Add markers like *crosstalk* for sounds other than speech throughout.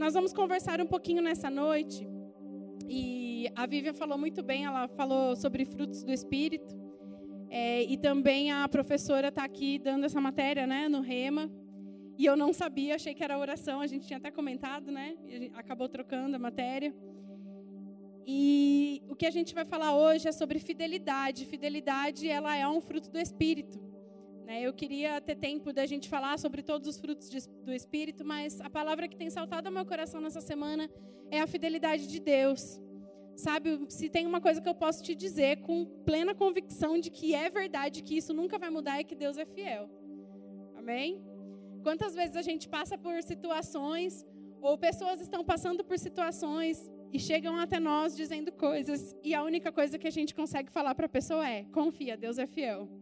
Nós vamos conversar um pouquinho nessa noite. E a Vivian falou muito bem, ela falou sobre frutos do Espírito. É, e também a professora está aqui dando essa matéria né, no Rema. E eu não sabia, achei que era oração, a gente tinha até comentado, né? Acabou trocando a matéria. E o que a gente vai falar hoje é sobre fidelidade. Fidelidade, ela é um fruto do Espírito. Né? Eu queria ter tempo da gente falar sobre todos os frutos do Espírito, mas a palavra que tem saltado ao meu coração nessa semana é a fidelidade de Deus. Sabe, se tem uma coisa que eu posso te dizer com plena convicção de que é verdade, que isso nunca vai mudar, é que Deus é fiel. Amém? Quantas vezes a gente passa por situações, ou pessoas estão passando por situações e chegam até nós dizendo coisas, e a única coisa que a gente consegue falar para a pessoa é: confia, Deus é fiel.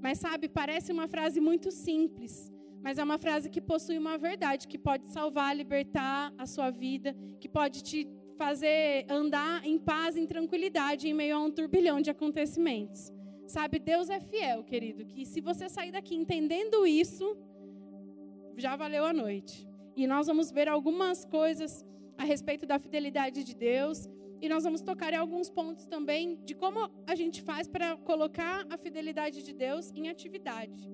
Mas sabe, parece uma frase muito simples, mas é uma frase que possui uma verdade que pode salvar, libertar a sua vida, que pode te fazer andar em paz, em tranquilidade, em meio a um turbilhão de acontecimentos. Sabe, Deus é fiel, querido, que se você sair daqui entendendo isso, já valeu a noite. E nós vamos ver algumas coisas a respeito da fidelidade de Deus e nós vamos tocar em alguns pontos também de como a gente faz para colocar a fidelidade de Deus em atividade.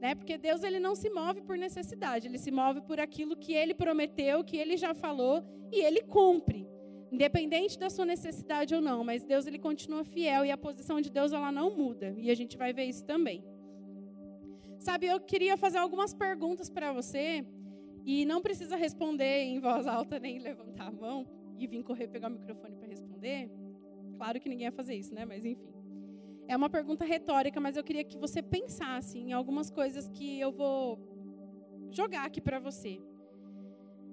Né? Porque Deus ele não se move por necessidade, ele se move por aquilo que ele prometeu, que ele já falou e ele cumpre. Independente da sua necessidade ou não, mas Deus ele continua fiel e a posição de Deus ela não muda, e a gente vai ver isso também. Sabe, eu queria fazer algumas perguntas para você, e não precisa responder em voz alta nem levantar a mão, e vir correr pegar o microfone para responder, claro que ninguém ia fazer isso, né? Mas enfim. É uma pergunta retórica, mas eu queria que você pensasse em algumas coisas que eu vou jogar aqui para você.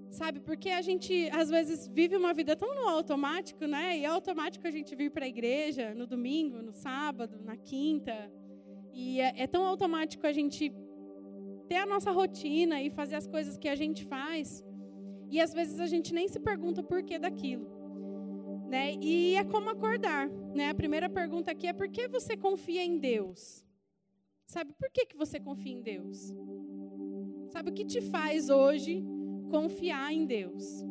Sabe, porque a gente às vezes vive uma vida tão no automático, né? E é automático a gente vir para a igreja no domingo, no sábado, na quinta. E é, é tão automático a gente ter a nossa rotina e fazer as coisas que a gente faz. E às vezes a gente nem se pergunta o porquê daquilo. Né? E é como acordar. Né? A primeira pergunta aqui é por que você confia em Deus? Sabe por que, que você confia em Deus? Sabe o que te faz hoje confiar em Deus?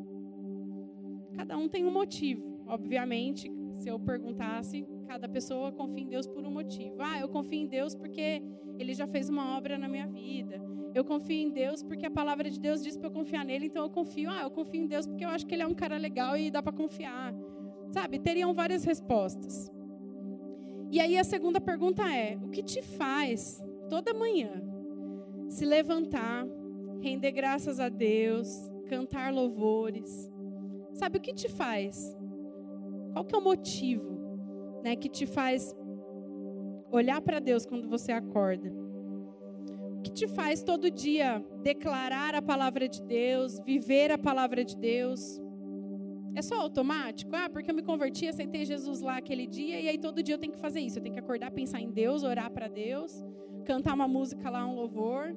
Cada um tem um motivo. Obviamente, se eu perguntasse, cada pessoa confia em Deus por um motivo. Ah, eu confio em Deus porque Ele já fez uma obra na minha vida. Eu confio em Deus porque a palavra de Deus diz para eu confiar nele, então eu confio. Ah, eu confio em Deus porque eu acho que ele é um cara legal e dá para confiar. Sabe? Teriam várias respostas. E aí a segunda pergunta é: o que te faz toda manhã se levantar, render graças a Deus, cantar louvores? Sabe o que te faz? Qual que é o motivo, né, que te faz olhar para Deus quando você acorda? que te faz todo dia declarar a palavra de Deus, viver a palavra de Deus? É só automático? Ah, porque eu me converti, aceitei Jesus lá aquele dia e aí todo dia eu tenho que fazer isso. Eu tenho que acordar, pensar em Deus, orar para Deus, cantar uma música lá, um louvor.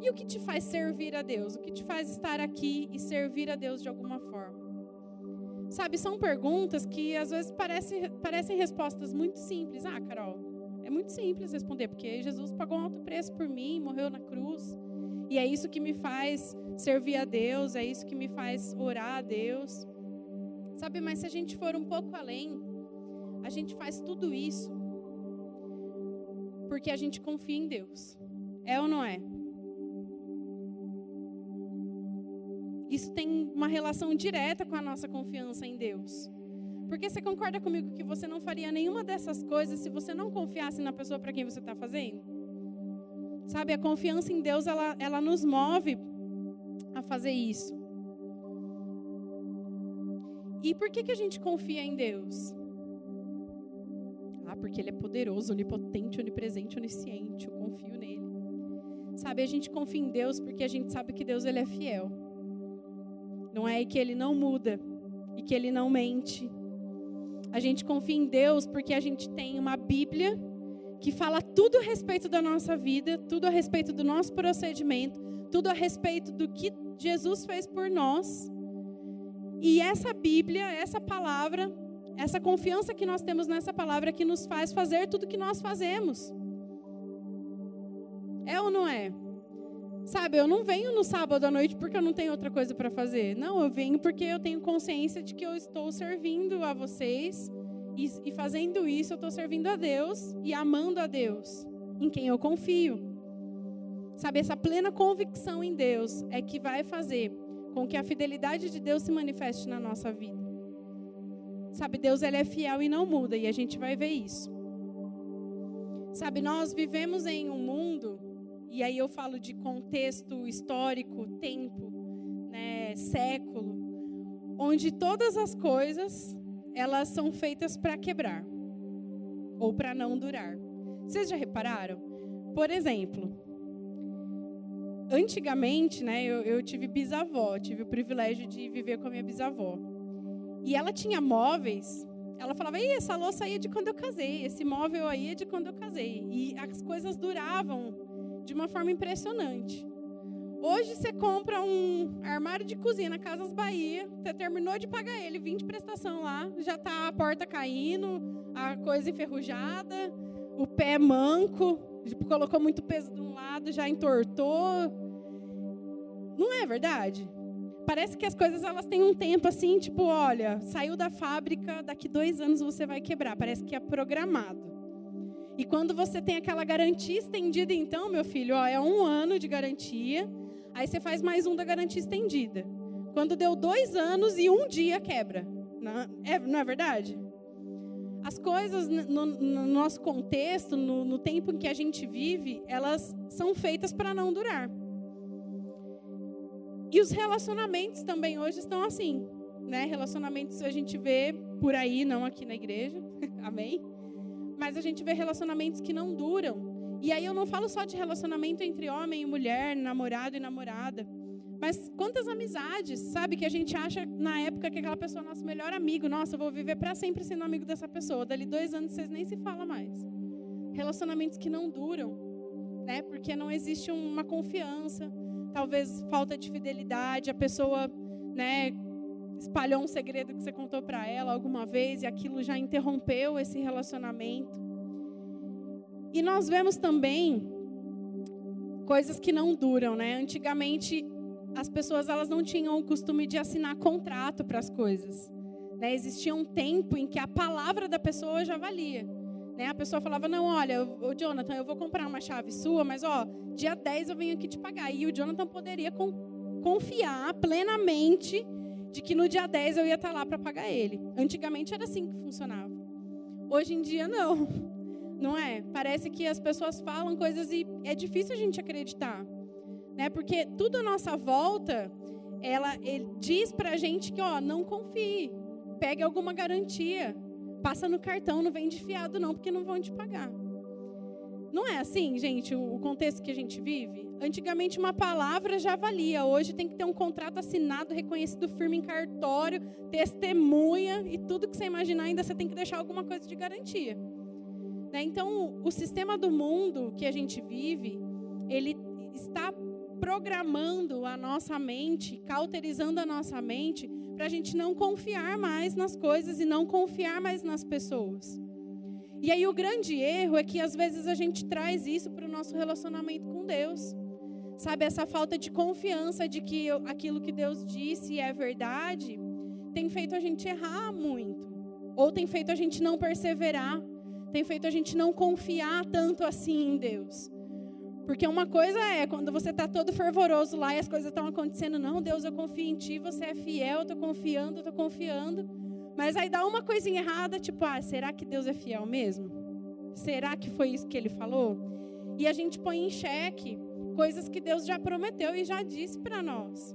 E o que te faz servir a Deus? O que te faz estar aqui e servir a Deus de alguma forma? Sabe, são perguntas que às vezes parecem, parecem respostas muito simples. Ah, Carol, é muito simples responder, porque Jesus pagou um alto preço por mim, morreu na cruz. E é isso que me faz servir a Deus, é isso que me faz orar a Deus. Sabe, mas se a gente for um pouco além, a gente faz tudo isso porque a gente confia em Deus. É ou não é? Isso tem uma relação direta com a nossa confiança em Deus. Porque você concorda comigo que você não faria nenhuma dessas coisas se você não confiasse na pessoa para quem você está fazendo? Sabe, a confiança em Deus, ela, ela nos move a fazer isso. E por que, que a gente confia em Deus? Ah, porque Ele é poderoso, onipotente, onipresente, onisciente. Eu confio nele. Sabe, a gente confia em Deus porque a gente sabe que Deus ele é fiel. Não é que Ele não muda e que Ele não mente a gente confia em Deus porque a gente tem uma Bíblia que fala tudo a respeito da nossa vida, tudo a respeito do nosso procedimento, tudo a respeito do que Jesus fez por nós. E essa Bíblia, essa palavra, essa confiança que nós temos nessa palavra que nos faz fazer tudo que nós fazemos. É ou não é? Sabe, eu não venho no sábado à noite porque eu não tenho outra coisa para fazer. Não, eu venho porque eu tenho consciência de que eu estou servindo a vocês e, e fazendo isso eu estou servindo a Deus e amando a Deus, em quem eu confio. Sabe, essa plena convicção em Deus é que vai fazer com que a fidelidade de Deus se manifeste na nossa vida. Sabe, Deus ele é fiel e não muda e a gente vai ver isso. Sabe, nós vivemos em um mundo e aí eu falo de contexto histórico, tempo, né, século, onde todas as coisas elas são feitas para quebrar ou para não durar. Vocês já repararam? Por exemplo, antigamente, né, eu, eu tive bisavó, tive o privilégio de viver com a minha bisavó. E ela tinha móveis ela falava, Ei, essa louça aí é de quando eu casei, esse móvel aí é de quando eu casei. E as coisas duravam de uma forma impressionante. Hoje você compra um armário de cozinha na Casas Bahia, você terminou de pagar ele, 20 prestação lá, já está a porta caindo, a coisa enferrujada, o pé manco, colocou muito peso de um lado, já entortou. Não é verdade? Parece que as coisas elas têm um tempo assim, tipo, olha, saiu da fábrica, daqui dois anos você vai quebrar. Parece que é programado. E quando você tem aquela garantia estendida, então, meu filho, ó, é um ano de garantia. Aí você faz mais um da garantia estendida. Quando deu dois anos e um dia quebra. Não é, não é verdade? As coisas no, no nosso contexto, no, no tempo em que a gente vive, elas são feitas para não durar. E os relacionamentos também hoje estão assim, né? Relacionamentos a gente vê por aí, não aqui na igreja. *laughs* Amém? Mas a gente vê relacionamentos que não duram. E aí eu não falo só de relacionamento entre homem e mulher, namorado e namorada. Mas quantas amizades, sabe, que a gente acha na época que aquela pessoa é nosso melhor amigo. Nossa, eu vou viver para sempre sendo amigo dessa pessoa. Dali dois anos vocês nem se falam mais. Relacionamentos que não duram, né? Porque não existe uma confiança, talvez falta de fidelidade. A pessoa, né, espalhou um segredo que você contou para ela alguma vez e aquilo já interrompeu esse relacionamento. E nós vemos também coisas que não duram, né? Antigamente as pessoas elas não tinham o costume de assinar contrato para as coisas. Né? Existia um tempo em que a palavra da pessoa já valia. Né? A pessoa falava: Não, olha, o Jonathan, eu vou comprar uma chave sua, mas ó, dia 10 eu venho aqui te pagar. E o Jonathan poderia confiar plenamente de que no dia 10 eu ia estar lá para pagar ele. Antigamente era assim que funcionava. Hoje em dia não. *laughs* Não é? Parece que as pessoas falam coisas e é difícil a gente acreditar. Né? Porque tudo à nossa volta, ela diz para a gente que, ó, não confie. Pegue alguma garantia. Passa no cartão, não vem de fiado não, porque não vão te pagar. Não é assim, gente, o contexto que a gente vive? Antigamente uma palavra já valia, hoje tem que ter um contrato assinado, reconhecido firme em cartório, testemunha e tudo que você imaginar ainda você tem que deixar alguma coisa de garantia. Né? Então, o sistema do mundo que a gente vive, ele está programando a nossa mente, cauterizando a nossa mente, para a gente não confiar mais nas coisas e não confiar mais nas pessoas. E aí o grande erro é que às vezes a gente traz isso para o nosso relacionamento com Deus. Sabe, essa falta de confiança de que aquilo que Deus disse é verdade, tem feito a gente errar muito. Ou tem feito a gente não perseverar, tem feito a gente não confiar tanto assim em Deus. Porque uma coisa é quando você está todo fervoroso lá e as coisas estão acontecendo, não, Deus, eu confio em Ti, você é fiel, eu estou confiando, eu estou confiando. Mas aí dá uma coisinha errada, tipo, ah, será que Deus é fiel mesmo? Será que foi isso que ele falou? E a gente põe em xeque coisas que Deus já prometeu e já disse para nós.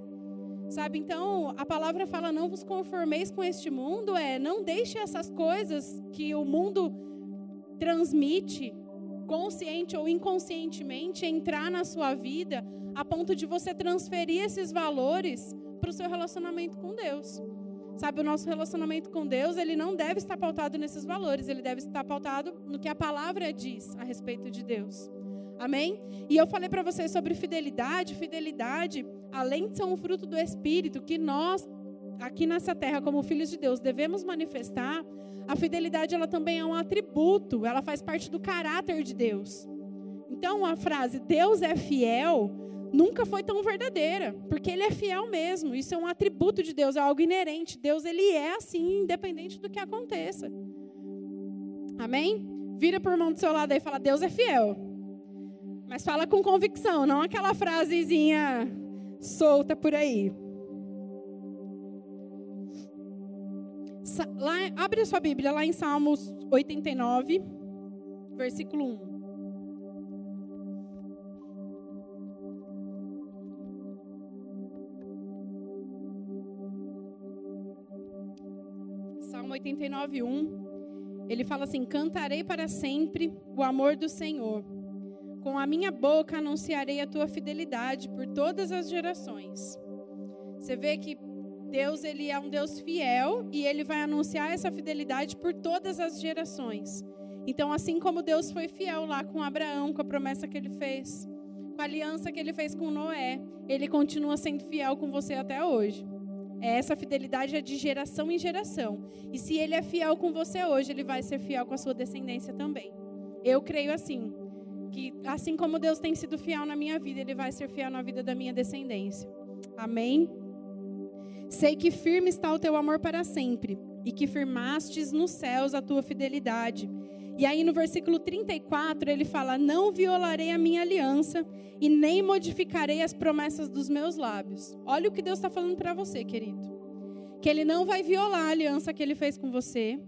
Sabe? Então, a palavra fala: "Não vos conformeis com este mundo", é não deixe essas coisas que o mundo transmite consciente ou inconscientemente entrar na sua vida a ponto de você transferir esses valores para o seu relacionamento com Deus. Sabe, o nosso relacionamento com Deus, ele não deve estar pautado nesses valores, ele deve estar pautado no que a palavra diz a respeito de Deus. Amém? E eu falei para vocês sobre fidelidade. Fidelidade, além de ser um fruto do Espírito, que nós, aqui nessa terra, como filhos de Deus, devemos manifestar, a fidelidade ela também é um atributo, ela faz parte do caráter de Deus. Então, a frase Deus é fiel nunca foi tão verdadeira, porque ele é fiel mesmo. Isso é um atributo de Deus, é algo inerente. Deus ele é assim, independente do que aconteça. Amém? Vira por mão do seu lado e fala: Deus é fiel. Mas fala com convicção, não aquela frasezinha solta por aí. Lá, abre a sua Bíblia lá em Salmos 89, versículo 1. Salmo 89, 1. Ele fala assim: Cantarei para sempre o amor do Senhor. Com a minha boca anunciarei a tua fidelidade por todas as gerações. Você vê que Deus ele é um Deus fiel e ele vai anunciar essa fidelidade por todas as gerações. Então, assim como Deus foi fiel lá com Abraão, com a promessa que ele fez, com a aliança que ele fez com Noé, ele continua sendo fiel com você até hoje. É, essa fidelidade é de geração em geração. E se ele é fiel com você hoje, ele vai ser fiel com a sua descendência também. Eu creio assim, que assim como Deus tem sido fiel na minha vida, ele vai ser fiel na vida da minha descendência. Amém? Sei que firme está o teu amor para sempre, e que firmastes nos céus a tua fidelidade. E aí no versículo 34 ele fala: Não violarei a minha aliança e nem modificarei as promessas dos meus lábios. Olha o que Deus está falando para você, querido. Que ele não vai violar a aliança que ele fez com você.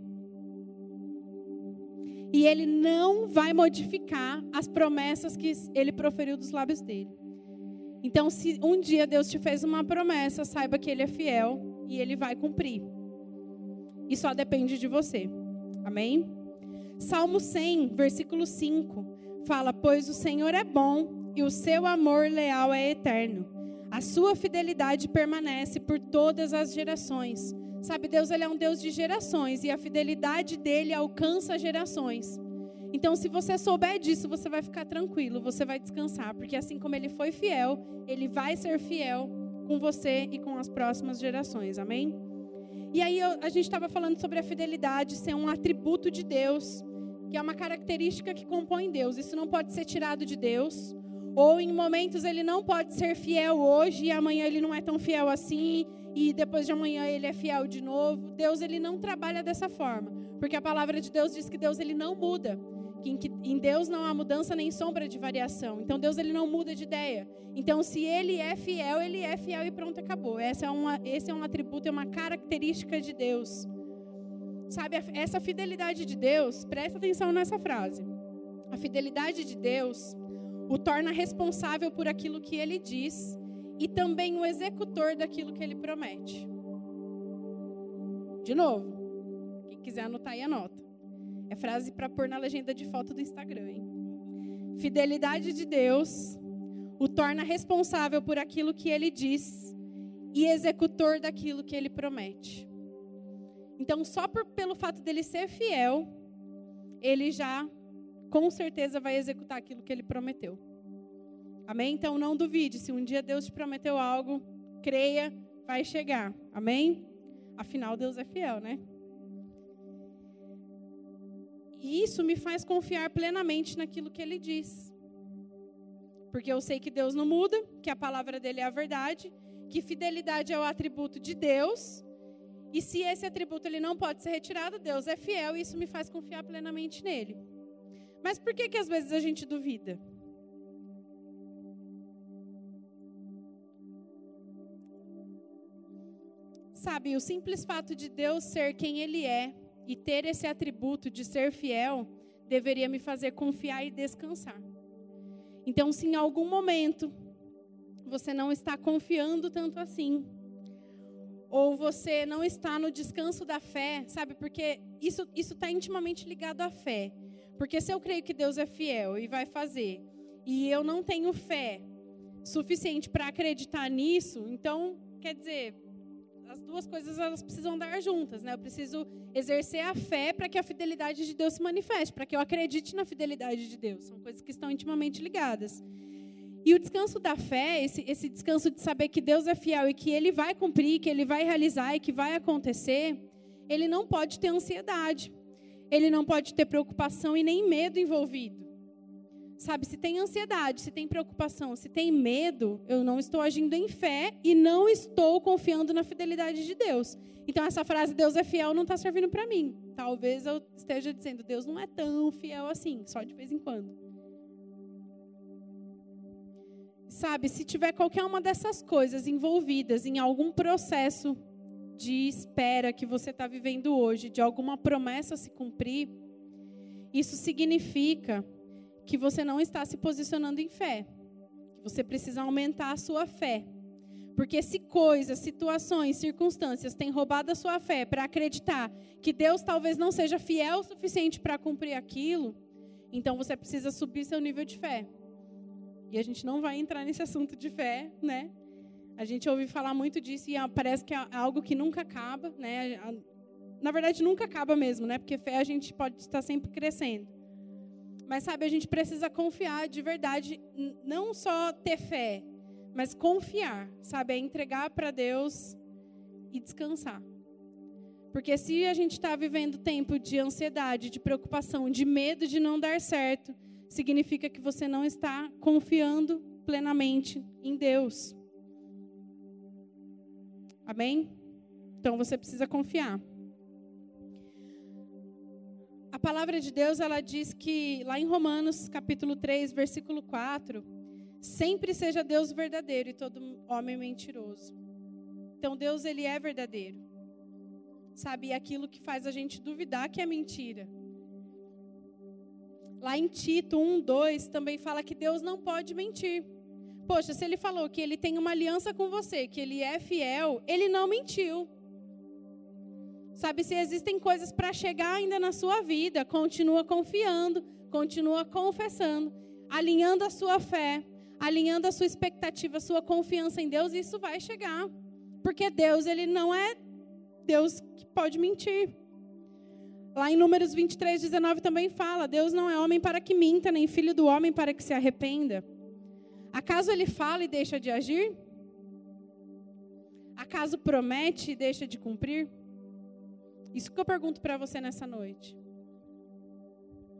E ele não vai modificar as promessas que ele proferiu dos lábios dele. Então, se um dia Deus te fez uma promessa, saiba que Ele é fiel e Ele vai cumprir. E só depende de você. Amém? Salmo 100, versículo 5, fala: Pois o Senhor é bom e o seu amor leal é eterno. A sua fidelidade permanece por todas as gerações. Sabe, Deus ele é um Deus de gerações e a fidelidade dele alcança gerações. Então, se você souber disso, você vai ficar tranquilo, você vai descansar, porque assim como ele foi fiel, ele vai ser fiel com você e com as próximas gerações. Amém? E aí a gente estava falando sobre a fidelidade ser um atributo de Deus, que é uma característica que compõe Deus. Isso não pode ser tirado de Deus. Ou em momentos ele não pode ser fiel hoje e amanhã ele não é tão fiel assim e depois de amanhã ele é fiel de novo. Deus ele não trabalha dessa forma, porque a palavra de Deus diz que Deus ele não muda em, que em Deus não há mudança nem sombra de variação. Então Deus ele não muda de ideia. Então se ele é fiel, ele é fiel e pronto, acabou. Essa é uma, esse é um atributo, é uma característica de Deus. Sabe, essa fidelidade de Deus, presta atenção nessa frase. A fidelidade de Deus o torna responsável por aquilo que ele diz e também o executor daquilo que ele promete. De novo, quem quiser anotar aí, anota. É frase para pôr na legenda de foto do Instagram. Hein? Fidelidade de Deus o torna responsável por aquilo que ele diz e executor daquilo que ele promete. Então, só por, pelo fato dele ser fiel, ele já com certeza vai executar aquilo que ele prometeu. Amém? Então, não duvide. Se um dia Deus te prometeu algo, creia, vai chegar. Amém? Afinal, Deus é fiel, né? E isso me faz confiar plenamente naquilo que ele diz. Porque eu sei que Deus não muda, que a palavra dele é a verdade, que fidelidade é o atributo de Deus. E se esse atributo ele não pode ser retirado, Deus é fiel e isso me faz confiar plenamente nele. Mas por que que às vezes a gente duvida? Sabe, o simples fato de Deus ser quem ele é e ter esse atributo de ser fiel deveria me fazer confiar e descansar. Então, se em algum momento você não está confiando tanto assim, ou você não está no descanso da fé, sabe? Porque isso isso está intimamente ligado à fé. Porque se eu creio que Deus é fiel e vai fazer, e eu não tenho fé suficiente para acreditar nisso, então, quer dizer, as duas coisas elas precisam andar juntas, né? Eu preciso exercer a fé para que a fidelidade de Deus se manifeste, para que eu acredite na fidelidade de Deus. São coisas que estão intimamente ligadas. E o descanso da fé, esse, esse descanso de saber que Deus é fiel e que Ele vai cumprir, que Ele vai realizar e que vai acontecer, ele não pode ter ansiedade, ele não pode ter preocupação e nem medo envolvido. Sabe, se tem ansiedade, se tem preocupação, se tem medo, eu não estou agindo em fé e não estou confiando na fidelidade de Deus. Então, essa frase, Deus é fiel, não está servindo para mim. Talvez eu esteja dizendo, Deus não é tão fiel assim, só de vez em quando. Sabe, se tiver qualquer uma dessas coisas envolvidas em algum processo de espera que você está vivendo hoje, de alguma promessa se cumprir, isso significa que você não está se posicionando em fé. Você precisa aumentar a sua fé. Porque se coisas, situações, circunstâncias têm roubado a sua fé para acreditar que Deus talvez não seja fiel o suficiente para cumprir aquilo, então você precisa subir seu nível de fé. E a gente não vai entrar nesse assunto de fé, né? A gente ouve falar muito disso e parece que é algo que nunca acaba, né? Na verdade, nunca acaba mesmo, né? Porque fé a gente pode estar sempre crescendo. Mas sabe, a gente precisa confiar de verdade, não só ter fé, mas confiar, sabe? É entregar para Deus e descansar. Porque se a gente está vivendo tempo de ansiedade, de preocupação, de medo de não dar certo, significa que você não está confiando plenamente em Deus. Amém? Então você precisa confiar. Palavra de Deus, ela diz que lá em Romanos, capítulo 3, versículo 4, sempre seja Deus verdadeiro e todo homem mentiroso. Então Deus ele é verdadeiro. Sabe, e aquilo que faz a gente duvidar que é mentira. Lá em Tito 1, 2 também fala que Deus não pode mentir. Poxa, se ele falou que ele tem uma aliança com você, que ele é fiel, ele não mentiu. Sabe, se existem coisas para chegar ainda na sua vida, continua confiando, continua confessando, alinhando a sua fé, alinhando a sua expectativa, a sua confiança em Deus, isso vai chegar. Porque Deus, ele não é Deus que pode mentir. Lá em Números 23, 19 também fala: Deus não é homem para que minta, nem filho do homem para que se arrependa. Acaso ele fala e deixa de agir? Acaso promete e deixa de cumprir? Isso que eu pergunto para você nessa noite.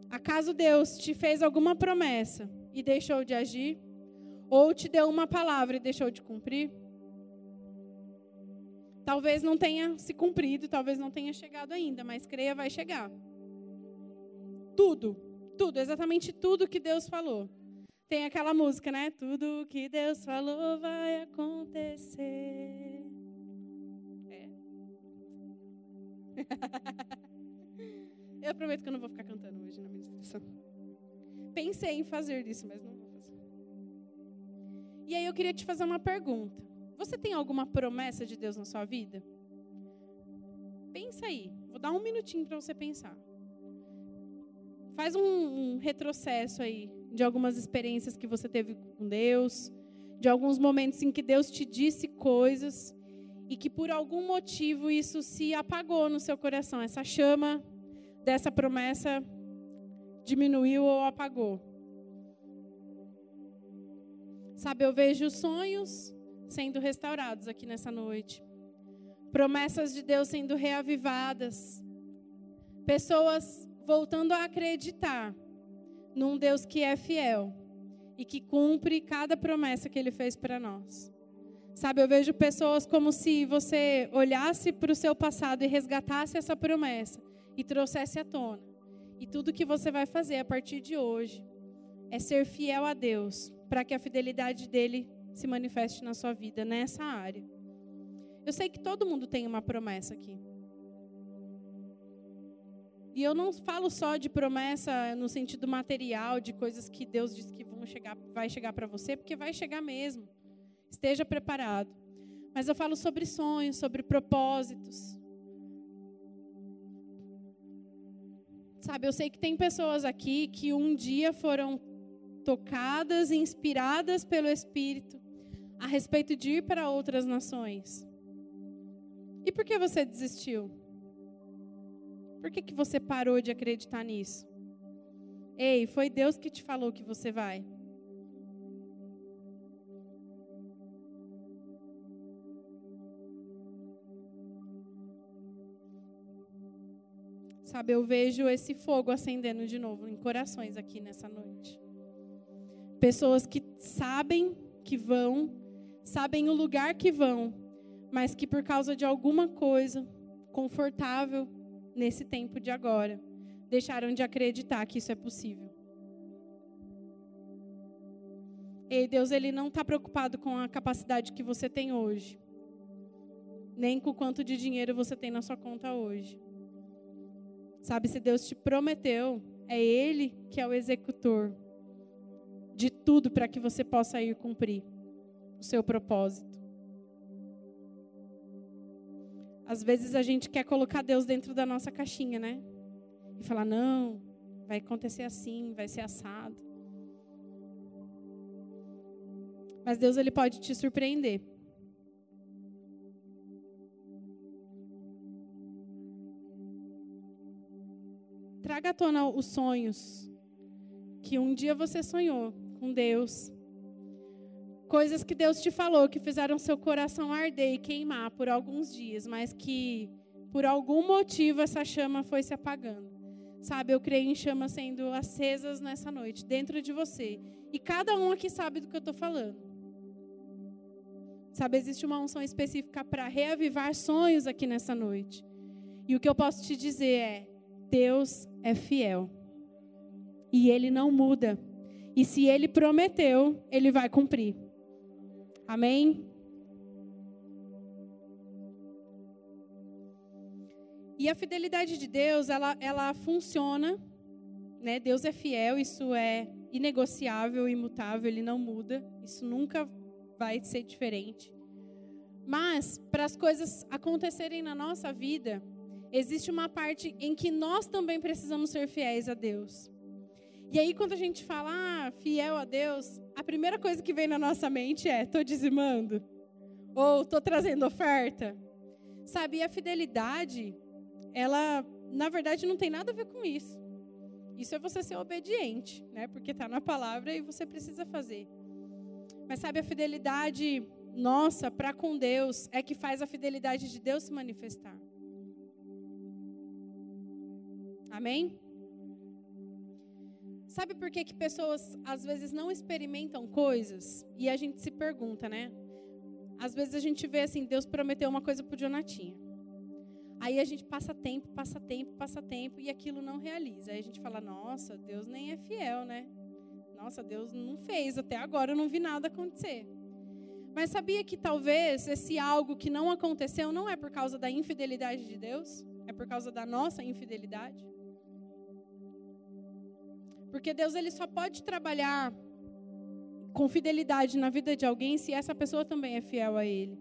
Acaso Deus te fez alguma promessa e deixou de agir? Ou te deu uma palavra e deixou de cumprir? Talvez não tenha se cumprido, talvez não tenha chegado ainda, mas creia, vai chegar. Tudo, tudo, exatamente tudo que Deus falou. Tem aquela música, né? Tudo que Deus falou vai acontecer. Eu prometo que eu não vou ficar cantando hoje na ministração. Pensei em fazer isso, mas não vou fazer. E aí eu queria te fazer uma pergunta. Você tem alguma promessa de Deus na sua vida? Pensa aí. Vou dar um minutinho para você pensar. Faz um, um retrocesso aí de algumas experiências que você teve com Deus, de alguns momentos em que Deus te disse coisas e que por algum motivo isso se apagou no seu coração, essa chama dessa promessa diminuiu ou apagou. Sabe, eu vejo sonhos sendo restaurados aqui nessa noite. Promessas de Deus sendo reavivadas. Pessoas voltando a acreditar num Deus que é fiel e que cumpre cada promessa que ele fez para nós. Sabe, eu vejo pessoas como se você olhasse para o seu passado e resgatasse essa promessa e trouxesse à tona. E tudo que você vai fazer a partir de hoje é ser fiel a Deus, para que a fidelidade dele se manifeste na sua vida nessa área. Eu sei que todo mundo tem uma promessa aqui. E eu não falo só de promessa no sentido material, de coisas que Deus diz que vão chegar, vai chegar para você, porque vai chegar mesmo. Esteja preparado. Mas eu falo sobre sonhos, sobre propósitos. Sabe, eu sei que tem pessoas aqui que um dia foram tocadas e inspiradas pelo Espírito a respeito de ir para outras nações. E por que você desistiu? Por que, que você parou de acreditar nisso? Ei, foi Deus que te falou que você vai. Sabe, eu vejo esse fogo acendendo de novo em corações aqui nessa noite. Pessoas que sabem que vão, sabem o lugar que vão, mas que por causa de alguma coisa confortável nesse tempo de agora, deixaram de acreditar que isso é possível. E Deus ele não está preocupado com a capacidade que você tem hoje, nem com quanto de dinheiro você tem na sua conta hoje. Sabe, se Deus te prometeu, é Ele que é o executor de tudo para que você possa ir cumprir o seu propósito. Às vezes a gente quer colocar Deus dentro da nossa caixinha, né? E falar, não, vai acontecer assim, vai ser assado. Mas Deus ele pode te surpreender. Traga à tona os sonhos que um dia você sonhou com Deus. Coisas que Deus te falou que fizeram seu coração arder e queimar por alguns dias, mas que por algum motivo essa chama foi se apagando. Sabe, eu creio em chamas sendo acesas nessa noite, dentro de você. E cada um aqui sabe do que eu estou falando. Sabe, existe uma unção específica para reavivar sonhos aqui nessa noite. E o que eu posso te dizer é: Deus é fiel. E ele não muda. E se ele prometeu, ele vai cumprir. Amém? E a fidelidade de Deus, ela, ela funciona, né? Deus é fiel, isso é inegociável, imutável, ele não muda. Isso nunca vai ser diferente. Mas, para as coisas acontecerem na nossa vida, existe uma parte em que nós também precisamos ser fiéis a Deus. E aí, quando a gente fala, ah, fiel a Deus, a primeira coisa que vem na nossa mente é: estou dizimando? Ou estou trazendo oferta? Sabe, a fidelidade, ela, na verdade, não tem nada a ver com isso. Isso é você ser obediente, né? Porque está na palavra e você precisa fazer. Mas sabe, a fidelidade nossa para com Deus é que faz a fidelidade de Deus se manifestar. Amém? Sabe por que, que pessoas às vezes não experimentam coisas e a gente se pergunta, né? Às vezes a gente vê assim, Deus prometeu uma coisa para o Jonatinha. Aí a gente passa tempo, passa tempo, passa tempo e aquilo não realiza. Aí a gente fala, nossa, Deus nem é fiel, né? Nossa, Deus não fez, até agora eu não vi nada acontecer. Mas sabia que talvez esse algo que não aconteceu não é por causa da infidelidade de Deus? É por causa da nossa infidelidade? Porque Deus ele só pode trabalhar com fidelidade na vida de alguém se essa pessoa também é fiel a ele.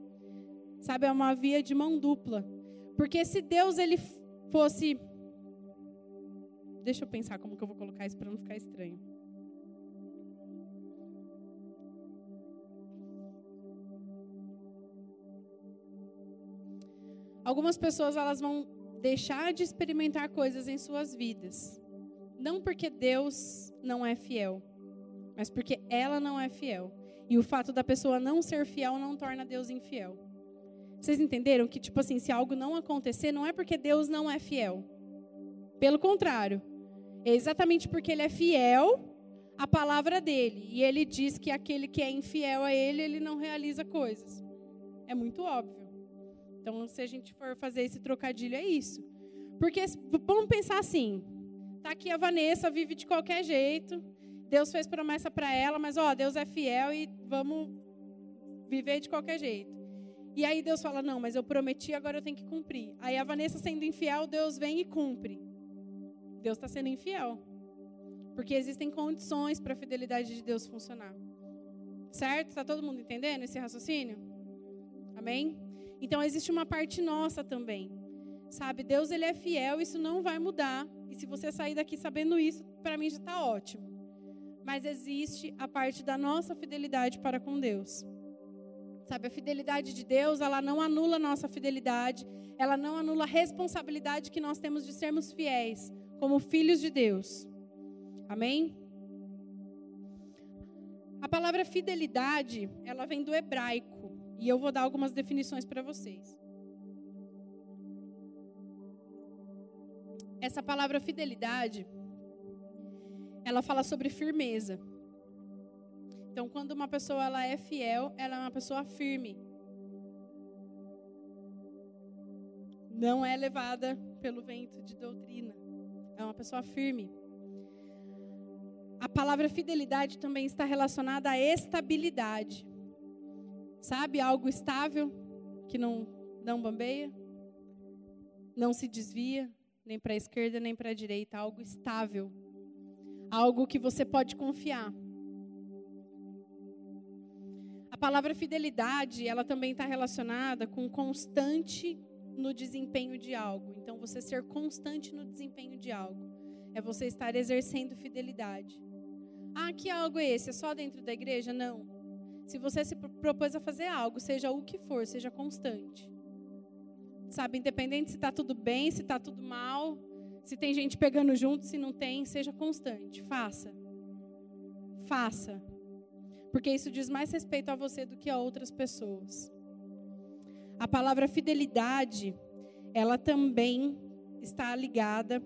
Sabe, é uma via de mão dupla. Porque se Deus ele fosse Deixa eu pensar como que eu vou colocar isso para não ficar estranho. Algumas pessoas elas vão deixar de experimentar coisas em suas vidas, não porque Deus não é fiel, mas porque ela não é fiel. E o fato da pessoa não ser fiel não torna Deus infiel. Vocês entenderam que tipo assim, se algo não acontecer, não é porque Deus não é fiel. Pelo contrário, é exatamente porque ele é fiel à palavra dele, e ele diz que aquele que é infiel a ele, ele não realiza coisas. É muito óbvio. Então, se a gente for fazer esse trocadilho, é isso. Porque vamos pensar assim: tá aqui a Vanessa, vive de qualquer jeito. Deus fez promessa para ela, mas ó, Deus é fiel e vamos viver de qualquer jeito. E aí Deus fala: "Não, mas eu prometi, agora eu tenho que cumprir". Aí a Vanessa sendo infiel, Deus vem e cumpre. Deus está sendo infiel. Porque existem condições para a fidelidade de Deus funcionar. Certo? Está todo mundo entendendo esse raciocínio? Amém? Então existe uma parte nossa também. Sabe, Deus ele é fiel, isso não vai mudar. E se você sair daqui sabendo isso, para mim já está ótimo. Mas existe a parte da nossa fidelidade para com Deus. Sabe, a fidelidade de Deus, ela não anula a nossa fidelidade, ela não anula a responsabilidade que nós temos de sermos fiéis como filhos de Deus. Amém? A palavra fidelidade, ela vem do hebraico e eu vou dar algumas definições para vocês. Essa palavra fidelidade, ela fala sobre firmeza. Então, quando uma pessoa ela é fiel, ela é uma pessoa firme. Não é levada pelo vento de doutrina. É uma pessoa firme. A palavra fidelidade também está relacionada à estabilidade. Sabe, algo estável que não não bambeia, não se desvia nem para a esquerda nem para a direita, algo estável. Algo que você pode confiar. A palavra fidelidade, ela também está relacionada com constante no desempenho de algo. Então, você ser constante no desempenho de algo é você estar exercendo fidelidade. Ah, que algo é esse? É só dentro da igreja? Não. Se você se propôs a fazer algo, seja o que for, seja constante. Sabe, independente se está tudo bem, se está tudo mal, se tem gente pegando junto, se não tem, seja constante. Faça. Faça. Porque isso diz mais respeito a você do que a outras pessoas. A palavra fidelidade, ela também está ligada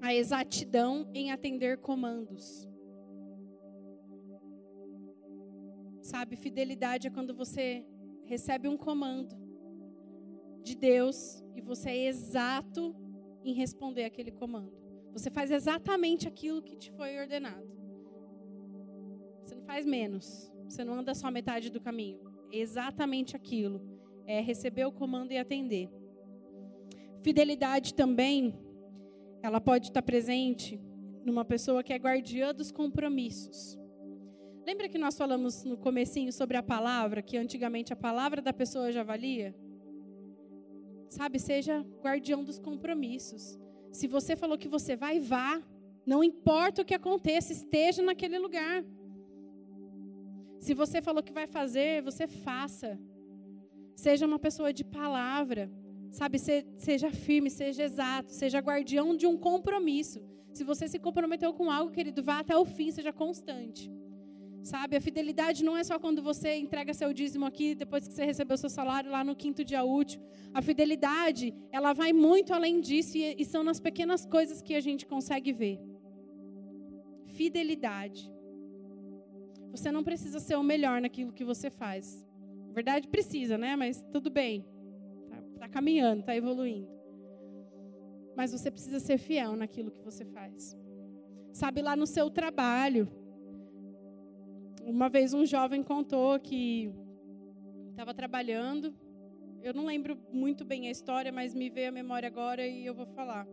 à exatidão em atender comandos. Sabe, fidelidade é quando você recebe um comando de Deus e você é exato em responder aquele comando. Você faz exatamente aquilo que te foi ordenado. Você não faz menos. Você não anda só metade do caminho. É exatamente aquilo é receber o comando e atender. Fidelidade também, ela pode estar presente numa pessoa que é guardiã dos compromissos. Lembra que nós falamos no comecinho sobre a palavra, que antigamente a palavra da pessoa já valia? Sabe, seja guardião dos compromissos. Se você falou que você vai, vá. Não importa o que aconteça, esteja naquele lugar. Se você falou que vai fazer, você faça. Seja uma pessoa de palavra, sabe? seja firme, seja exato, seja guardião de um compromisso. Se você se comprometeu com algo, querido, vá até o fim, seja constante. Sabe, a fidelidade não é só quando você entrega seu dízimo aqui, depois que você recebeu seu salário lá no quinto dia útil. A fidelidade, ela vai muito além disso e, são nas pequenas coisas que a gente consegue ver. Fidelidade. Você não precisa ser o melhor naquilo que você faz. Na verdade, precisa, né? Mas tudo bem. Tá, tá caminhando, tá evoluindo. Mas você precisa ser fiel naquilo que você faz. Sabe, lá no seu trabalho. Uma vez um jovem contou que estava trabalhando. Eu não lembro muito bem a história, mas me veio a memória agora e eu vou falar.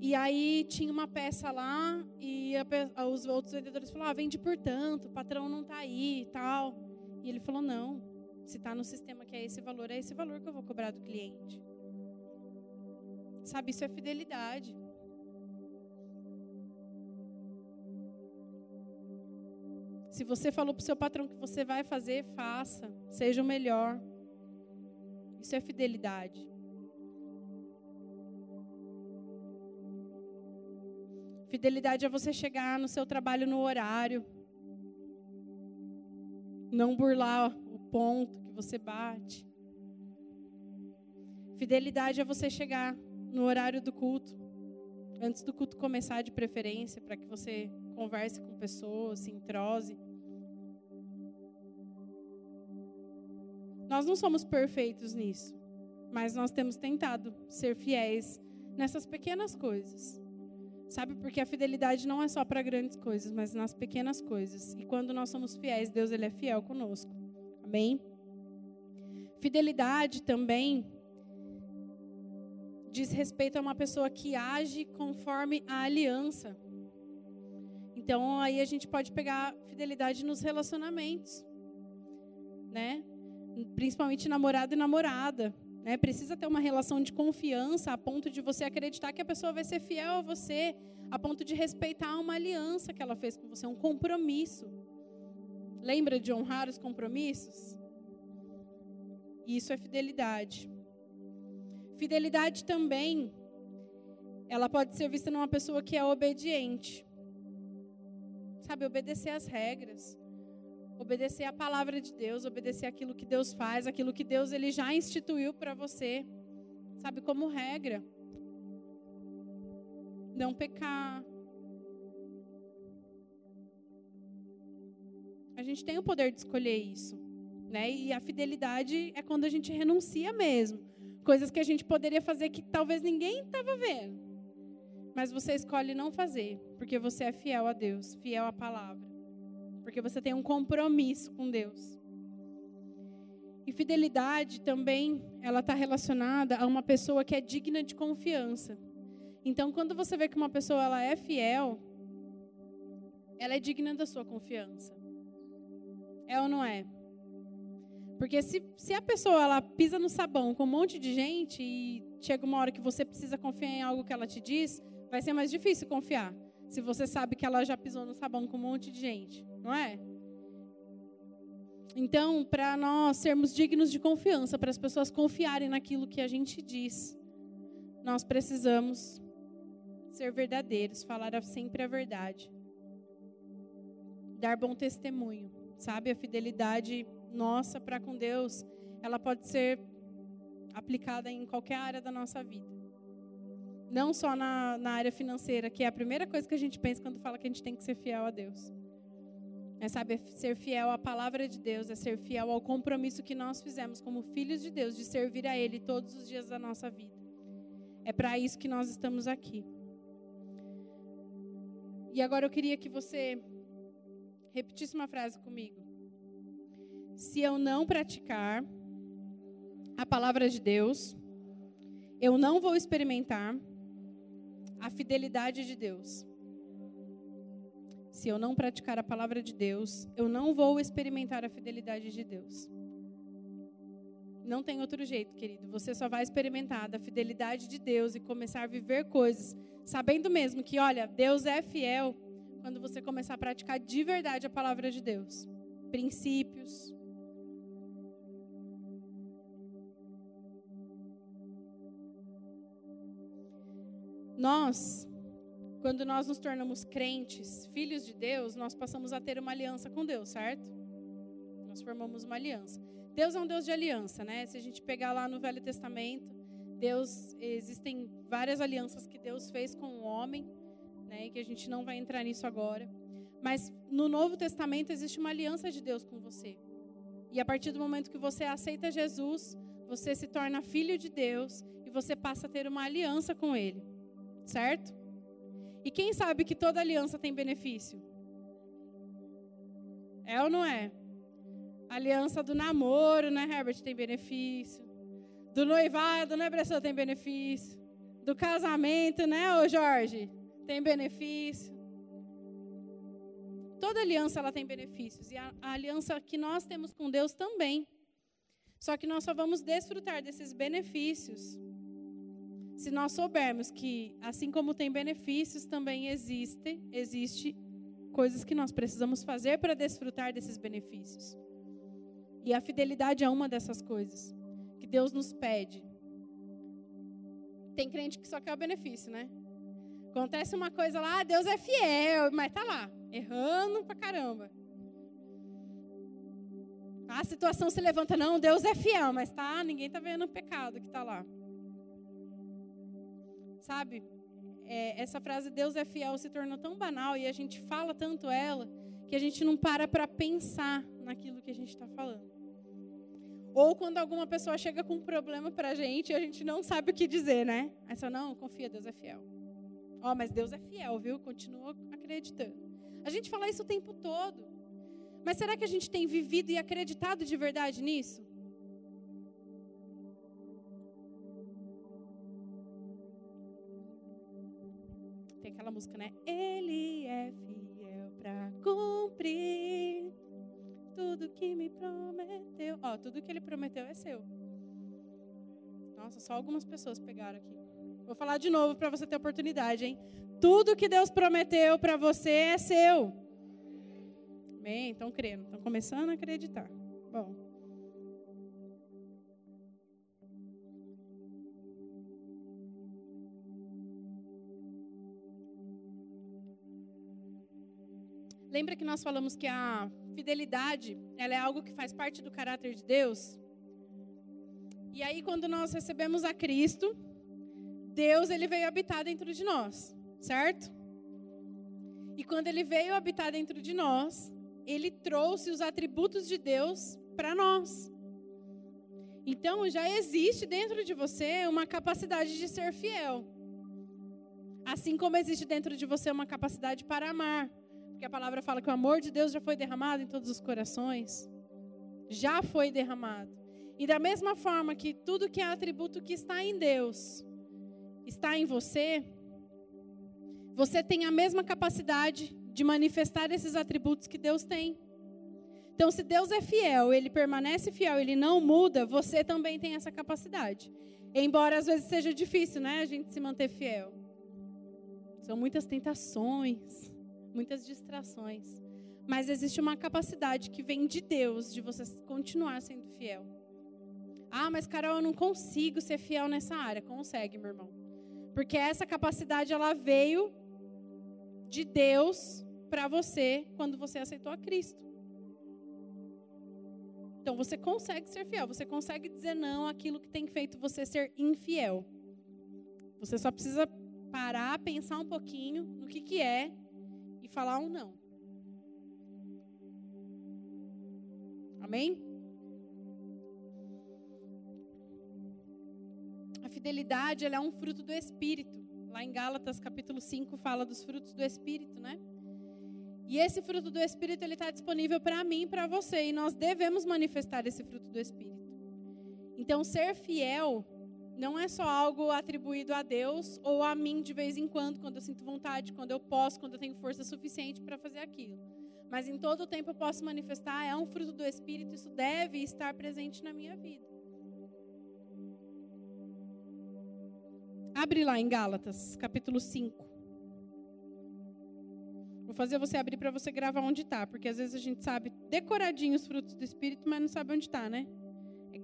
E aí tinha uma peça lá e a, os outros vendedores falaram: ah, vende por tanto, o patrão não está aí e tal. E ele falou: não, se está no sistema que é esse valor, é esse valor que eu vou cobrar do cliente. Sabe, isso é fidelidade. Se você falou para o seu patrão que você vai fazer, faça. Seja o melhor. Isso é fidelidade. Fidelidade é você chegar no seu trabalho no horário não burlar o ponto que você bate. Fidelidade é você chegar no horário do culto, antes do culto começar de preferência, para que você converse com pessoas, se entrose. Nós não somos perfeitos nisso, mas nós temos tentado ser fiéis nessas pequenas coisas. Sabe, porque a fidelidade não é só para grandes coisas, mas nas pequenas coisas. E quando nós somos fiéis, Deus ele é fiel conosco. Amém? Fidelidade também diz respeito a uma pessoa que age conforme a aliança. Então aí a gente pode pegar fidelidade nos relacionamentos, né? Principalmente namorado e namorada. Né? Precisa ter uma relação de confiança a ponto de você acreditar que a pessoa vai ser fiel a você, a ponto de respeitar uma aliança que ela fez com você, um compromisso. Lembra de honrar os compromissos? Isso é fidelidade. Fidelidade também, ela pode ser vista numa pessoa que é obediente. Sabe, obedecer às regras. Obedecer a palavra de Deus, obedecer aquilo que Deus faz, aquilo que Deus ele já instituiu para você. Sabe como regra. Não pecar. A gente tem o poder de escolher isso. Né? E a fidelidade é quando a gente renuncia mesmo. Coisas que a gente poderia fazer que talvez ninguém estava vendo. Mas você escolhe não fazer, porque você é fiel a Deus, fiel à palavra. Porque você tem um compromisso com Deus. E fidelidade também, ela está relacionada a uma pessoa que é digna de confiança. Então, quando você vê que uma pessoa ela é fiel, ela é digna da sua confiança. É ou não é? Porque se, se a pessoa ela pisa no sabão com um monte de gente e chega uma hora que você precisa confiar em algo que ela te diz, vai ser mais difícil confiar. Se você sabe que ela já pisou no sabão com um monte de gente, não é? Então, para nós sermos dignos de confiança, para as pessoas confiarem naquilo que a gente diz, nós precisamos ser verdadeiros, falar sempre a verdade, dar bom testemunho, sabe? A fidelidade nossa para com Deus, ela pode ser aplicada em qualquer área da nossa vida. Não só na, na área financeira, que é a primeira coisa que a gente pensa quando fala que a gente tem que ser fiel a Deus. É saber ser fiel à palavra de Deus, é ser fiel ao compromisso que nós fizemos como filhos de Deus, de servir a Ele todos os dias da nossa vida. É para isso que nós estamos aqui. E agora eu queria que você repetisse uma frase comigo se eu não praticar a palavra de Deus, eu não vou experimentar a fidelidade de Deus. Se eu não praticar a palavra de Deus, eu não vou experimentar a fidelidade de Deus. Não tem outro jeito, querido. Você só vai experimentar da fidelidade de Deus e começar a viver coisas, sabendo mesmo que, olha, Deus é fiel quando você começar a praticar de verdade a palavra de Deus. Princípios, Nós, quando nós nos tornamos crentes, filhos de Deus, nós passamos a ter uma aliança com Deus, certo? Nós formamos uma aliança. Deus é um Deus de aliança, né? Se a gente pegar lá no Velho Testamento, Deus existem várias alianças que Deus fez com o homem, né? E que a gente não vai entrar nisso agora. Mas no Novo Testamento existe uma aliança de Deus com você. E a partir do momento que você aceita Jesus, você se torna filho de Deus e você passa a ter uma aliança com Ele certo? E quem sabe que toda aliança tem benefício? É ou não é? A aliança do namoro, né, Herbert, tem benefício. Do noivado, né, Bressão, tem benefício. Do casamento, né, ô Jorge, tem benefício. Toda aliança ela tem benefícios e a, a aliança que nós temos com Deus também. Só que nós só vamos desfrutar desses benefícios se nós soubermos que, assim como tem benefícios, também existe, existe coisas que nós precisamos fazer para desfrutar desses benefícios. E a fidelidade é uma dessas coisas que Deus nos pede. Tem crente que só quer o benefício, né? Acontece uma coisa lá, ah, Deus é fiel, mas tá lá, errando pra caramba. A situação se levanta, não, Deus é fiel, mas tá, ninguém tá vendo o pecado que tá lá. Sabe? É, essa frase Deus é fiel se tornou tão banal e a gente fala tanto ela que a gente não para para pensar naquilo que a gente está falando. Ou quando alguma pessoa chega com um problema para a gente e a gente não sabe o que dizer, né? Aí só, não, confia, Deus é fiel. Ó, oh, mas Deus é fiel, viu? Continua acreditando. A gente fala isso o tempo todo. Mas será que a gente tem vivido e acreditado de verdade nisso? Aquela música, né? Ele é fiel para cumprir tudo que me prometeu. Ó, tudo que ele prometeu é seu. Nossa, só algumas pessoas pegaram aqui. Vou falar de novo para você ter oportunidade, hein? Tudo que Deus prometeu para você é seu. Bem, estão crendo, estão começando a acreditar. Bom. Lembra que nós falamos que a fidelidade, ela é algo que faz parte do caráter de Deus? E aí quando nós recebemos a Cristo, Deus ele veio habitar dentro de nós, certo? E quando ele veio habitar dentro de nós, ele trouxe os atributos de Deus para nós. Então já existe dentro de você uma capacidade de ser fiel. Assim como existe dentro de você uma capacidade para amar. Porque a palavra fala que o amor de Deus já foi derramado em todos os corações. Já foi derramado. E da mesma forma que tudo que é atributo que está em Deus está em você, você tem a mesma capacidade de manifestar esses atributos que Deus tem. Então, se Deus é fiel, ele permanece fiel, ele não muda, você também tem essa capacidade. Embora às vezes seja difícil, né, a gente se manter fiel. São muitas tentações, muitas distrações. Mas existe uma capacidade que vem de Deus de você continuar sendo fiel. Ah, mas Carol, eu não consigo ser fiel nessa área. Consegue, meu irmão. Porque essa capacidade ela veio de Deus para você quando você aceitou a Cristo. Então você consegue ser fiel, você consegue dizer não àquilo que tem feito você ser infiel. Você só precisa parar, pensar um pouquinho no que, que é falar um não. Amém? A fidelidade é um fruto do Espírito. Lá em Gálatas capítulo 5 fala dos frutos do Espírito, né? E esse fruto do Espírito ele está disponível para mim e para você. E nós devemos manifestar esse fruto do Espírito. Então, ser fiel não é só algo atribuído a Deus ou a mim de vez em quando, quando eu sinto vontade, quando eu posso, quando eu tenho força suficiente para fazer aquilo. Mas em todo o tempo eu posso manifestar, é um fruto do Espírito, isso deve estar presente na minha vida. Abre lá em Gálatas, capítulo 5. Vou fazer você abrir para você gravar onde está, porque às vezes a gente sabe decoradinho os frutos do Espírito, mas não sabe onde está, né?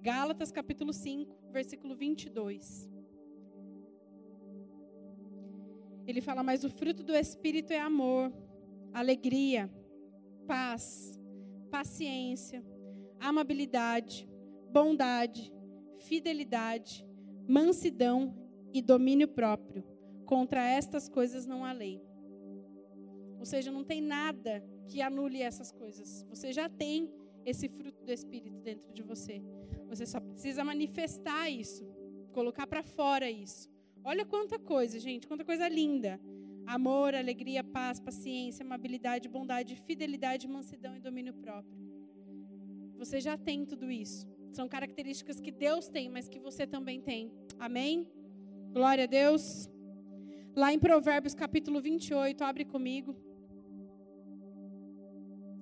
Gálatas capítulo 5, versículo 22. Ele fala: Mas o fruto do Espírito é amor, alegria, paz, paciência, amabilidade, bondade, fidelidade, mansidão e domínio próprio. Contra estas coisas não há lei. Ou seja, não tem nada que anule essas coisas. Você já tem esse fruto do Espírito dentro de você. Você só precisa manifestar isso, colocar para fora isso. Olha quanta coisa, gente, quanta coisa linda. Amor, alegria, paz, paciência, amabilidade, bondade, fidelidade, mansidão e domínio próprio. Você já tem tudo isso. São características que Deus tem, mas que você também tem. Amém? Glória a Deus. Lá em Provérbios capítulo 28, abre comigo.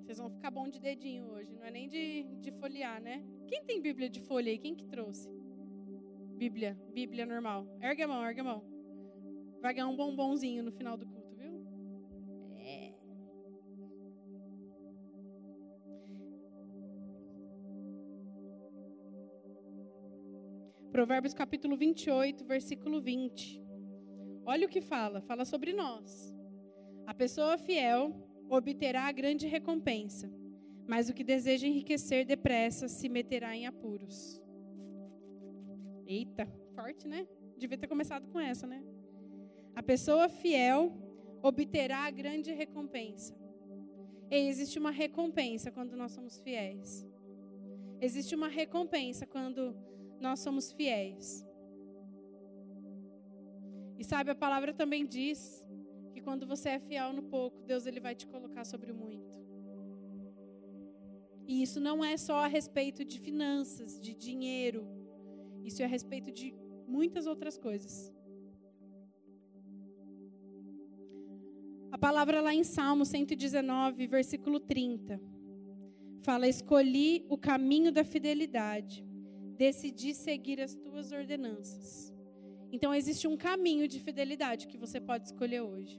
Vocês vão ficar bom de dedinho hoje, não é nem de, de folhear, né? Quem tem Bíblia de folha aí? Quem que trouxe? Bíblia, Bíblia normal. Ergue a mão, ergue a mão. Vai ganhar um bombonzinho no final do culto, viu? É. Provérbios capítulo 28, versículo 20. Olha o que fala, fala sobre nós. A pessoa fiel obterá a grande recompensa, mas o que deseja enriquecer depressa se meterá em apuros. Eita, forte, né? Devia ter começado com essa, né? A pessoa fiel obterá a grande recompensa. E existe uma recompensa quando nós somos fiéis. Existe uma recompensa quando nós somos fiéis. E sabe, a palavra também diz quando você é fiel no pouco, Deus ele vai te colocar sobre o muito. E isso não é só a respeito de finanças, de dinheiro. Isso é a respeito de muitas outras coisas. A palavra lá em Salmo 119, versículo 30, fala: Escolhi o caminho da fidelidade, decidi seguir as tuas ordenanças. Então existe um caminho de fidelidade que você pode escolher hoje.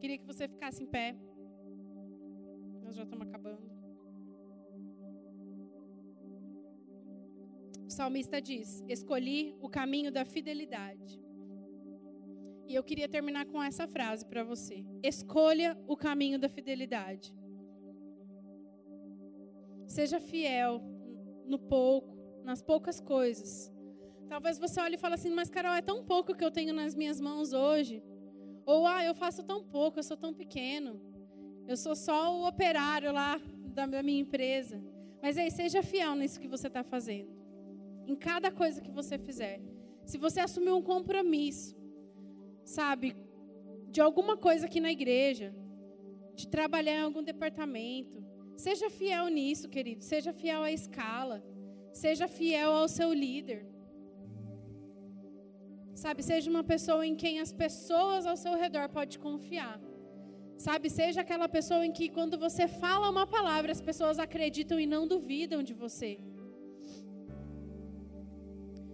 Queria que você ficasse em pé. Nós já estamos acabando. O salmista diz: Escolhi o caminho da fidelidade. E eu queria terminar com essa frase para você: Escolha o caminho da fidelidade. Seja fiel no pouco, nas poucas coisas. Talvez você olhe e fale assim: Mas Carol, é tão pouco que eu tenho nas minhas mãos hoje. Ou, ah, eu faço tão pouco, eu sou tão pequeno. Eu sou só o operário lá da minha empresa. Mas aí, seja fiel nisso que você está fazendo. Em cada coisa que você fizer. Se você assumir um compromisso, sabe, de alguma coisa aqui na igreja, de trabalhar em algum departamento, seja fiel nisso, querido. Seja fiel à escala. Seja fiel ao seu líder. Sabe, seja uma pessoa em quem as pessoas ao seu redor podem confiar. Sabe, seja aquela pessoa em que quando você fala uma palavra, as pessoas acreditam e não duvidam de você.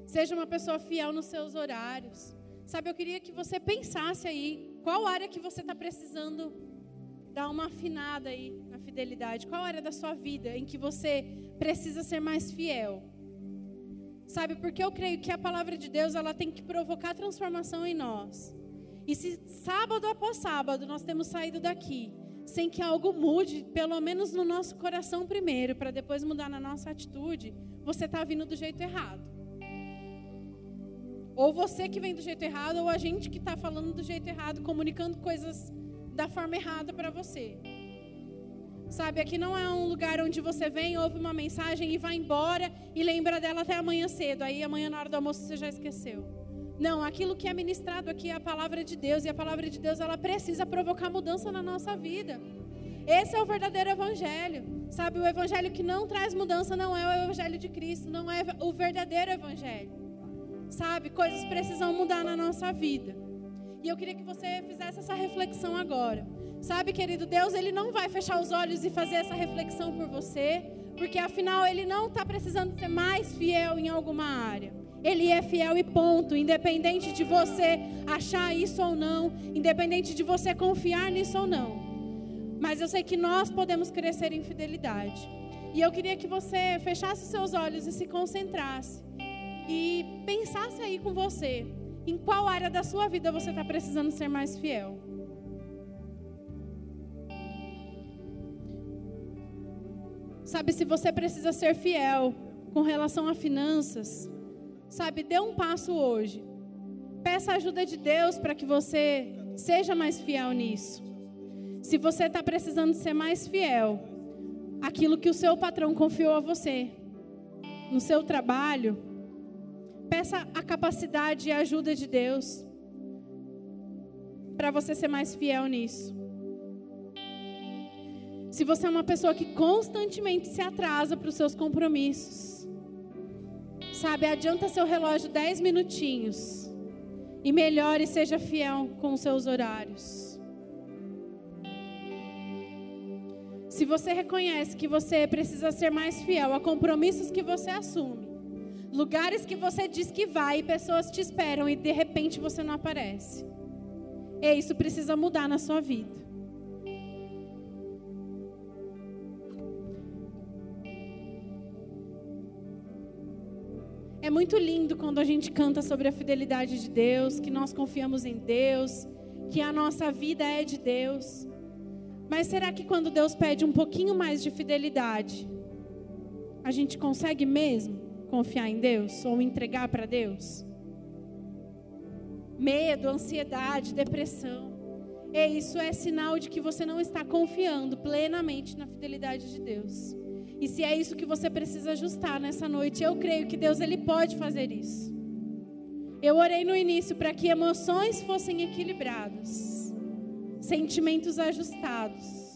Seja uma pessoa fiel nos seus horários. Sabe, eu queria que você pensasse aí, qual área que você está precisando dar uma afinada aí na fidelidade? Qual área da sua vida em que você precisa ser mais fiel? Sabe, porque eu creio que a palavra de Deus ela tem que provocar transformação em nós. E se sábado após sábado nós temos saído daqui sem que algo mude, pelo menos no nosso coração primeiro, para depois mudar na nossa atitude, você está vindo do jeito errado. Ou você que vem do jeito errado, ou a gente que está falando do jeito errado, comunicando coisas da forma errada para você. Sabe, aqui não é um lugar onde você vem, ouve uma mensagem e vai embora e lembra dela até amanhã cedo. Aí amanhã na hora do almoço você já esqueceu. Não, aquilo que é ministrado aqui é a palavra de Deus e a palavra de Deus ela precisa provocar mudança na nossa vida. Esse é o verdadeiro evangelho. Sabe, o evangelho que não traz mudança não é o evangelho de Cristo, não é o verdadeiro evangelho. Sabe, coisas precisam mudar na nossa vida. E eu queria que você fizesse essa reflexão agora. Sabe, querido, Deus ele não vai fechar os olhos e fazer essa reflexão por você, porque afinal ele não está precisando ser mais fiel em alguma área. Ele é fiel e ponto, independente de você achar isso ou não, independente de você confiar nisso ou não. Mas eu sei que nós podemos crescer em fidelidade. E eu queria que você fechasse seus olhos e se concentrasse e pensasse aí com você em qual área da sua vida você está precisando ser mais fiel. Sabe, se você precisa ser fiel com relação a finanças, sabe, dê um passo hoje. Peça a ajuda de Deus para que você seja mais fiel nisso. Se você está precisando ser mais fiel, aquilo que o seu patrão confiou a você, no seu trabalho, peça a capacidade e a ajuda de Deus para você ser mais fiel nisso. Se você é uma pessoa que constantemente se atrasa para os seus compromissos, sabe, adianta seu relógio 10 minutinhos e melhore seja fiel com os seus horários. Se você reconhece que você precisa ser mais fiel a compromissos que você assume, lugares que você diz que vai e pessoas te esperam e de repente você não aparece, e isso precisa mudar na sua vida. Muito lindo quando a gente canta sobre a fidelidade de Deus, que nós confiamos em Deus, que a nossa vida é de Deus. Mas será que quando Deus pede um pouquinho mais de fidelidade, a gente consegue mesmo confiar em Deus ou entregar para Deus? Medo, ansiedade, depressão. E isso é sinal de que você não está confiando plenamente na fidelidade de Deus. E se é isso que você precisa ajustar nessa noite, eu creio que Deus ele pode fazer isso. Eu orei no início para que emoções fossem equilibradas, sentimentos ajustados.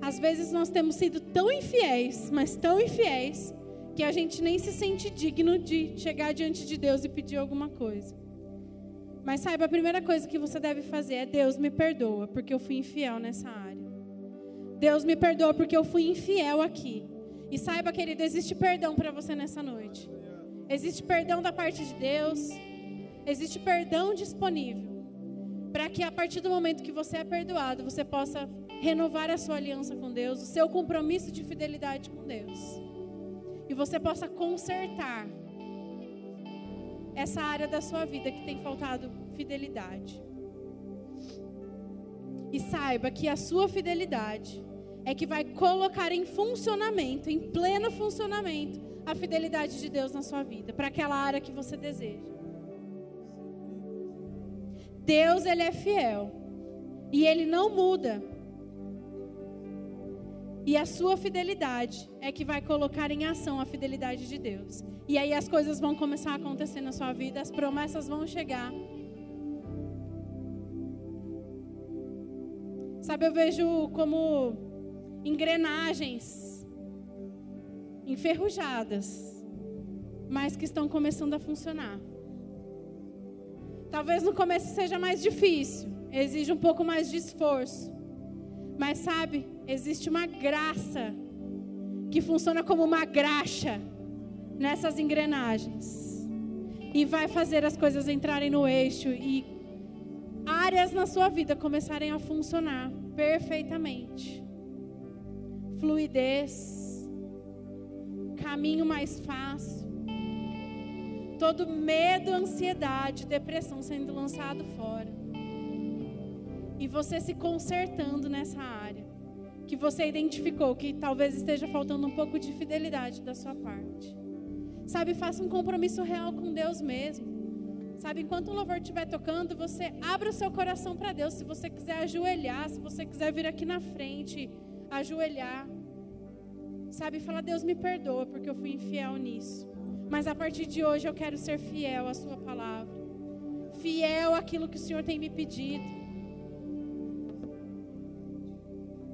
Às vezes nós temos sido tão infiéis, mas tão infiéis, que a gente nem se sente digno de chegar diante de Deus e pedir alguma coisa. Mas saiba, a primeira coisa que você deve fazer é: Deus me perdoa, porque eu fui infiel nessa área. Deus me perdoa porque eu fui infiel aqui. E saiba, querido, existe perdão para você nessa noite. Existe perdão da parte de Deus. Existe perdão disponível. Para que a partir do momento que você é perdoado, você possa renovar a sua aliança com Deus, o seu compromisso de fidelidade com Deus. E você possa consertar essa área da sua vida que tem faltado fidelidade. E saiba que a sua fidelidade é que vai colocar em funcionamento, em pleno funcionamento, a fidelidade de Deus na sua vida, para aquela área que você deseja. Deus, ele é fiel. E ele não muda. E a sua fidelidade é que vai colocar em ação a fidelidade de Deus. E aí as coisas vão começar a acontecer na sua vida, as promessas vão chegar. Sabe, eu vejo como engrenagens enferrujadas, mas que estão começando a funcionar. Talvez no começo seja mais difícil, exige um pouco mais de esforço. Mas sabe, existe uma graça que funciona como uma graxa nessas engrenagens. E vai fazer as coisas entrarem no eixo e áreas na sua vida começarem a funcionar perfeitamente. Fluidez, caminho mais fácil. Todo medo, ansiedade, depressão sendo lançado fora. E você se consertando nessa área. Que você identificou que talvez esteja faltando um pouco de fidelidade da sua parte. Sabe, faça um compromisso real com Deus mesmo. Sabe, enquanto o louvor estiver tocando, você abre o seu coração para Deus. Se você quiser ajoelhar, se você quiser vir aqui na frente, ajoelhar. Sabe, fala, Deus me perdoa porque eu fui infiel nisso. Mas a partir de hoje eu quero ser fiel à Sua palavra, fiel àquilo que o Senhor tem me pedido.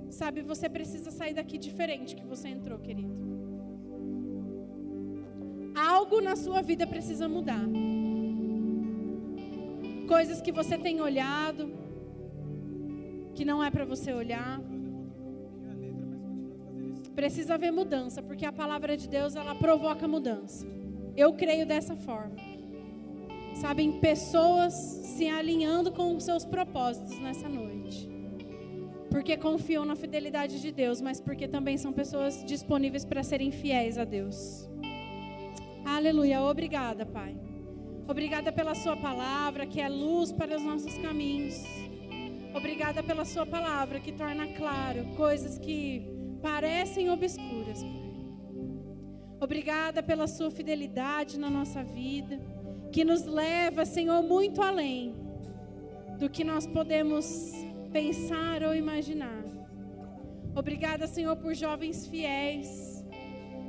Sabe, você precisa sair daqui diferente que você entrou, querido. Algo na sua vida precisa mudar. Coisas que você tem olhado, que não é para você olhar. Precisa haver mudança, porque a palavra de Deus ela provoca mudança. Eu creio dessa forma. Sabem, pessoas se alinhando com os seus propósitos nessa noite. Porque confiam na fidelidade de Deus, mas porque também são pessoas disponíveis para serem fiéis a Deus. Aleluia. Obrigada, Pai. Obrigada pela Sua palavra, que é luz para os nossos caminhos. Obrigada pela Sua palavra, que torna claro coisas que parecem obscuras. Obrigada pela sua fidelidade na nossa vida, que nos leva, Senhor, muito além do que nós podemos pensar ou imaginar. Obrigada, Senhor, por jovens fiéis,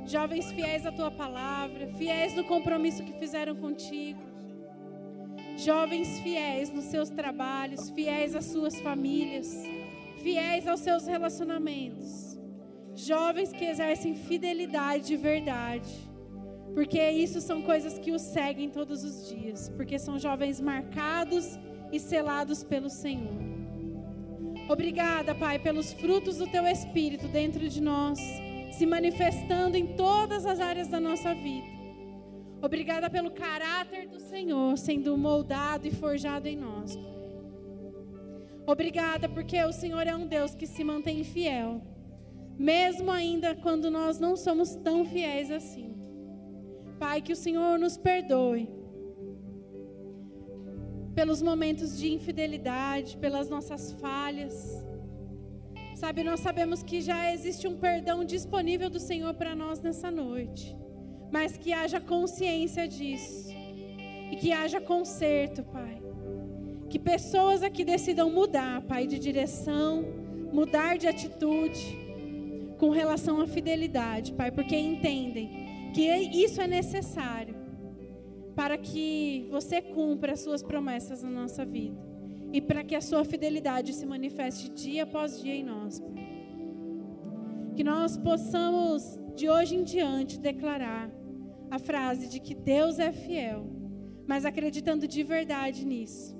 jovens fiéis à tua palavra, fiéis no compromisso que fizeram contigo, jovens fiéis nos seus trabalhos, fiéis às suas famílias, fiéis aos seus relacionamentos. Jovens que exercem fidelidade de verdade. Porque isso são coisas que os seguem todos os dias. Porque são jovens marcados e selados pelo Senhor. Obrigada, Pai, pelos frutos do Teu Espírito dentro de nós, se manifestando em todas as áreas da nossa vida. Obrigada pelo caráter do Senhor sendo moldado e forjado em nós. Obrigada porque o Senhor é um Deus que se mantém fiel mesmo ainda quando nós não somos tão fiéis assim. Pai, que o Senhor nos perdoe pelos momentos de infidelidade, pelas nossas falhas. Sabe, nós sabemos que já existe um perdão disponível do Senhor para nós nessa noite, mas que haja consciência disso. E que haja conserto, Pai. Que pessoas aqui decidam mudar, Pai, de direção, mudar de atitude com relação à fidelidade, Pai, porque entendem que isso é necessário para que você cumpra as suas promessas na nossa vida e para que a sua fidelidade se manifeste dia após dia em nós. Que nós possamos de hoje em diante declarar a frase de que Deus é fiel, mas acreditando de verdade nisso.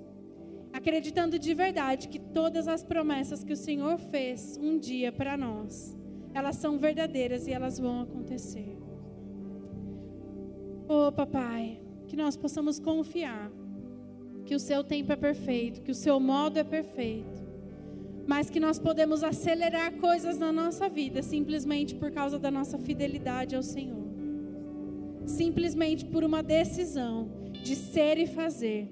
Acreditando de verdade que todas as promessas que o Senhor fez um dia para nós elas são verdadeiras e elas vão acontecer. Oh, papai, que nós possamos confiar que o seu tempo é perfeito, que o seu modo é perfeito, mas que nós podemos acelerar coisas na nossa vida simplesmente por causa da nossa fidelidade ao Senhor. Simplesmente por uma decisão de ser e fazer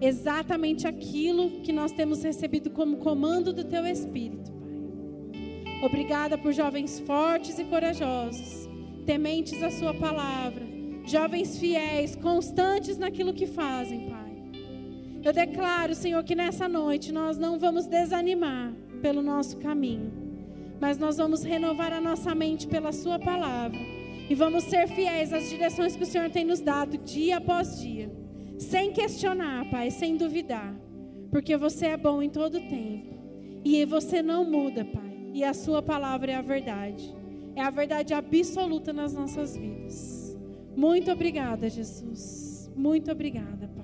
exatamente aquilo que nós temos recebido como comando do teu Espírito. Obrigada por jovens fortes e corajosos, tementes à Sua palavra, jovens fiéis, constantes naquilo que fazem, Pai. Eu declaro, Senhor, que nessa noite nós não vamos desanimar pelo nosso caminho, mas nós vamos renovar a nossa mente pela Sua palavra e vamos ser fiéis às direções que o Senhor tem nos dado dia após dia, sem questionar, Pai, sem duvidar, porque você é bom em todo tempo e você não muda, Pai, e a Sua palavra é a verdade, é a verdade absoluta nas nossas vidas. Muito obrigada, Jesus. Muito obrigada, Pai.